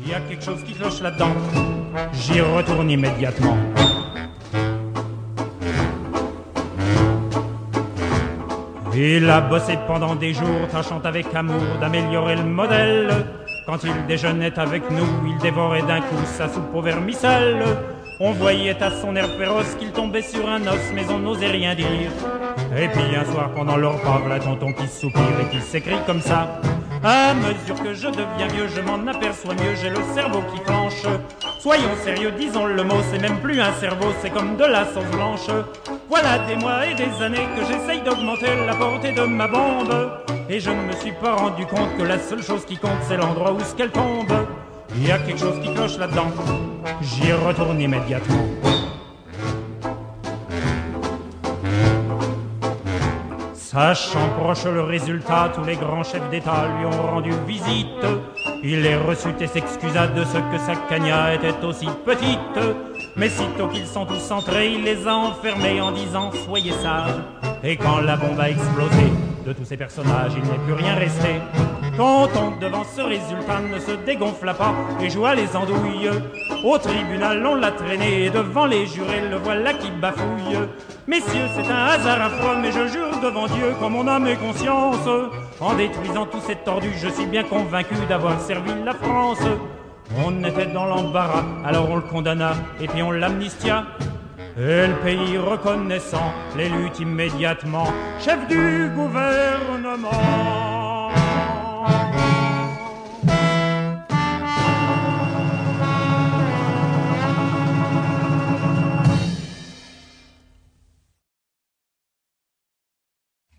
Il y a quelque chose qui cloche là-dedans. J'y retourne immédiatement. Il a bossé pendant des jours, tâchant avec amour d'améliorer le modèle. Quand il déjeunait avec nous, il dévorait d'un coup sa soupe au vermicelle. On voyait à son air féroce qu'il tombait sur un os, mais on n'osait rien dire. Et puis un soir, pendant leur repas, la tonton qui soupire et qui s'écrit comme ça. À mesure que je deviens vieux, je m'en aperçois mieux, j'ai le cerveau qui flanche. Soyons sérieux, disons le mot, c'est même plus un cerveau, c'est comme de la sauce blanche. Voilà des mois et des années que j'essaye d'augmenter la portée de ma bombe. Et je ne me suis pas rendu compte que la seule chose qui compte, c'est l'endroit où ce qu'elle tombe. Il y a quelque chose qui cloche là-dedans. J'y retourne immédiatement. Sachant proche le résultat, tous les grands chefs d'État lui ont rendu visite. Il les reçut et s'excusa de ce que sa cagna était aussi petite. Mais sitôt qu'ils sont tous entrés, il les a enfermés en disant Soyez sages. Et quand la bombe a explosé, de tous ces personnages, il n'est plus rien resté. Tonton, devant ce résultat, ne se dégonfla pas et joua les andouilles. Au tribunal, on l'a traîné et devant les jurés, le voilà qui bafouille. Messieurs, c'est un hasard affreux, mais je jure devant Dieu, comme mon âme et conscience, en détruisant tous ces tordus, je suis bien convaincu d'avoir servi la France. On était dans l'embarras, alors on le condamna et puis on l'amnistia. Et le pays reconnaissant l'élut immédiatement chef du gouvernement.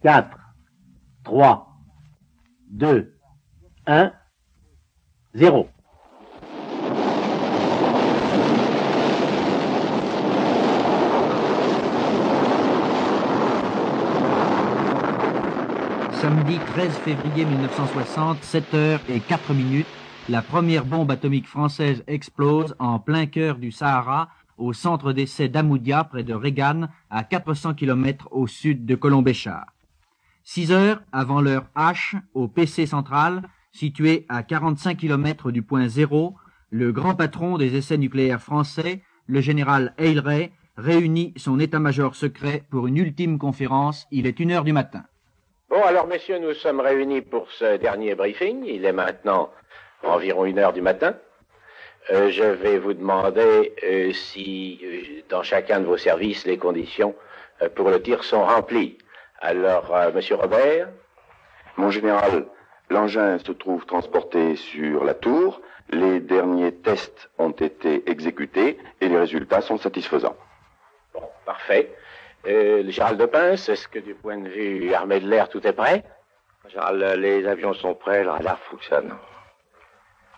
Quatre, trois, deux, un, zéro. Samedi 13 février 1960, 7 heures et 4 minutes, la première bombe atomique française explose en plein cœur du Sahara, au centre d'essai d'Amoudia, près de Regan, à 400 km au sud de Colombéchar. 6 heures avant l'heure H, au PC central, situé à 45 km du point zéro, le grand patron des essais nucléaires français, le général Aylray, réunit son état-major secret pour une ultime conférence. Il est une heure du matin. Bon, alors, messieurs, nous sommes réunis pour ce dernier briefing. Il est maintenant environ une heure du matin. Euh, je vais vous demander euh, si, euh, dans chacun de vos services, les conditions pour le tir sont remplies. Alors, euh, monsieur Robert, Mon général, l'engin se trouve transporté sur la tour. Les derniers tests ont été exécutés et les résultats sont satisfaisants. bon, parfait. Euh, le général de Pince, est-ce que du point de vue armée de l'air, tout est prêt? Général, les avions sont prêts, le radar fonctionne.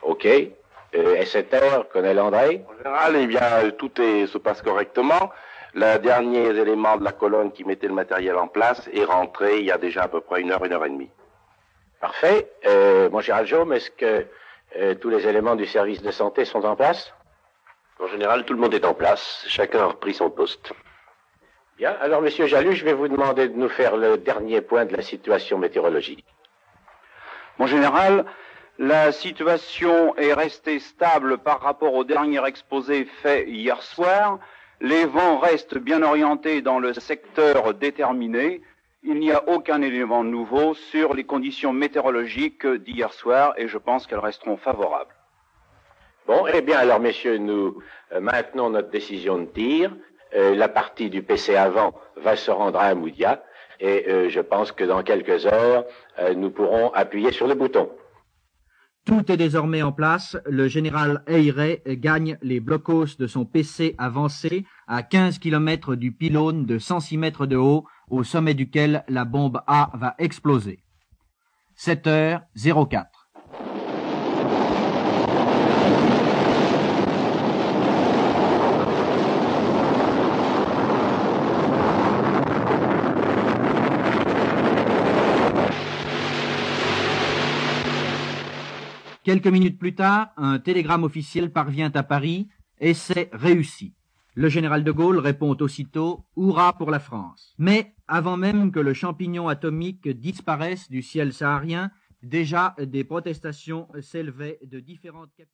OK. Euh, SSR, Colonel André? En général, eh bien, tout est, se passe correctement. Le dernier élément de la colonne qui mettait le matériel en place est rentré il y a déjà à peu près une heure, une heure et demie. Parfait. Euh, mon général Jaume, est-ce que euh, tous les éléments du service de santé sont en place? En général, tout le monde est en place. Chacun a repris son poste. Bien. Alors, monsieur Jalut, je vais vous demander de nous faire le dernier point de la situation météorologique. Mon général, la situation est restée stable par rapport au dernier exposé fait hier soir. Les vents restent bien orientés dans le secteur déterminé. Il n'y a aucun élément nouveau sur les conditions météorologiques d'hier soir et je pense qu'elles resteront favorables. Bon, eh bien, alors, messieurs, nous euh, maintenons notre décision de tir. Euh, la partie du PC avant va se rendre à Amoudia et euh, je pense que dans quelques heures, euh, nous pourrons appuyer sur le bouton. Tout est désormais en place. Le général Eyre gagne les blocos de son PC avancé à 15 km du pylône de 106 mètres de haut, au sommet duquel la bombe A va exploser. 7 Quelques minutes plus tard, un télégramme officiel parvient à Paris, essai réussi. Le général de Gaulle répond aussitôt Hurrah pour la France. Mais avant même que le champignon atomique disparaisse du ciel saharien, déjà des protestations s'élevaient de différentes capitales.